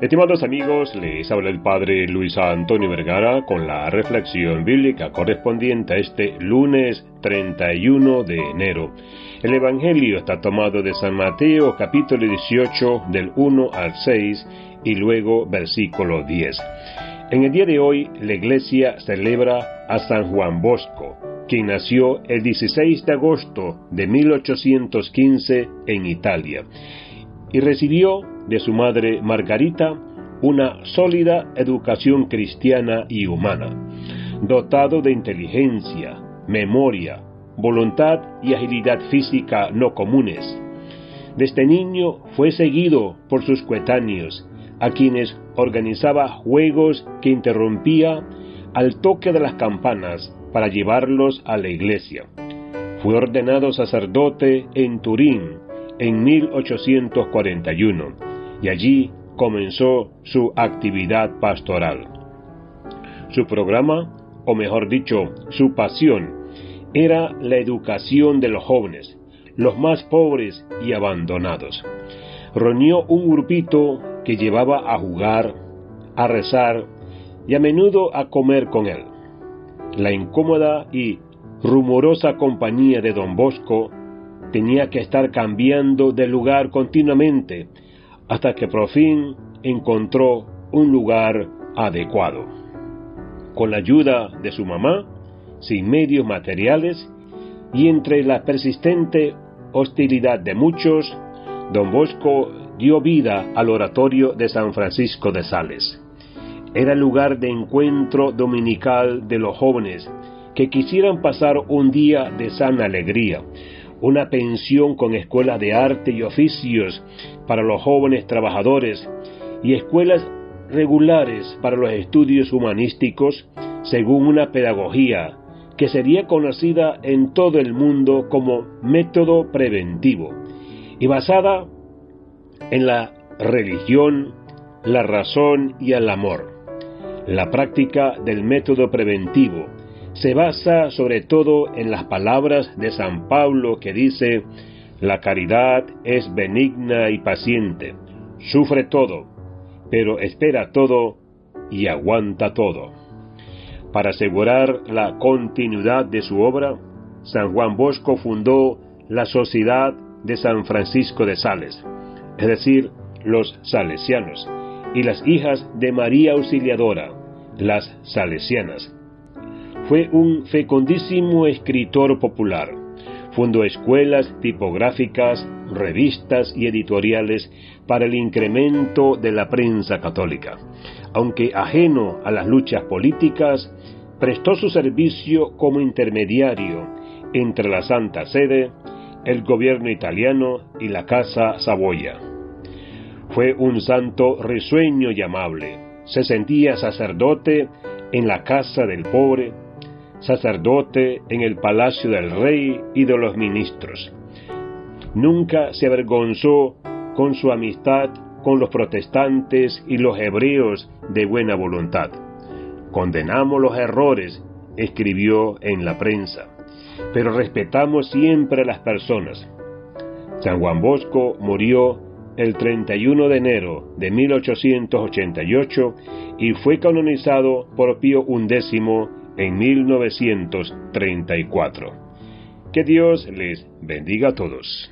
Estimados amigos, les habla el Padre Luis Antonio Vergara con la reflexión bíblica correspondiente a este lunes 31 de enero. El Evangelio está tomado de San Mateo capítulo 18 del 1 al 6 y luego versículo 10. En el día de hoy la iglesia celebra a San Juan Bosco, quien nació el 16 de agosto de 1815 en Italia y recibió de su madre Margarita una sólida educación cristiana y humana, dotado de inteligencia, memoria, voluntad y agilidad física no comunes. Desde niño fue seguido por sus coetáneos, a quienes organizaba juegos que interrumpía al toque de las campanas para llevarlos a la iglesia. Fue ordenado sacerdote en Turín en 1841 y allí comenzó su actividad pastoral. Su programa, o mejor dicho, su pasión, era la educación de los jóvenes, los más pobres y abandonados. Reunió un grupito que llevaba a jugar, a rezar y a menudo a comer con él. La incómoda y rumorosa compañía de don Bosco tenía que estar cambiando de lugar continuamente hasta que por fin encontró un lugar adecuado. Con la ayuda de su mamá, sin medios materiales y entre la persistente hostilidad de muchos, don Bosco dio vida al oratorio de San Francisco de Sales. Era el lugar de encuentro dominical de los jóvenes que quisieran pasar un día de sana alegría, una pensión con escuelas de arte y oficios para los jóvenes trabajadores y escuelas regulares para los estudios humanísticos según una pedagogía que sería conocida en todo el mundo como método preventivo y basada en la religión, la razón y el amor. La práctica del método preventivo se basa sobre todo en las palabras de San Pablo que dice, la caridad es benigna y paciente, sufre todo, pero espera todo y aguanta todo. Para asegurar la continuidad de su obra, San Juan Bosco fundó la Sociedad de San Francisco de Sales, es decir, los salesianos, y las hijas de María Auxiliadora, las salesianas, fue un fecundísimo escritor popular. Fundó escuelas tipográficas, revistas y editoriales para el incremento de la prensa católica. Aunque ajeno a las luchas políticas, prestó su servicio como intermediario entre la Santa Sede, el gobierno italiano y la Casa Saboya. Fue un santo risueño y amable. Se sentía sacerdote en la casa del pobre, sacerdote en el palacio del rey y de los ministros. Nunca se avergonzó con su amistad con los protestantes y los hebreos de buena voluntad. Condenamos los errores, escribió en la prensa, pero respetamos siempre a las personas. San Juan Bosco murió el 31 de enero de 1888 y fue canonizado por Pío XI en 1934. Que Dios les bendiga a todos.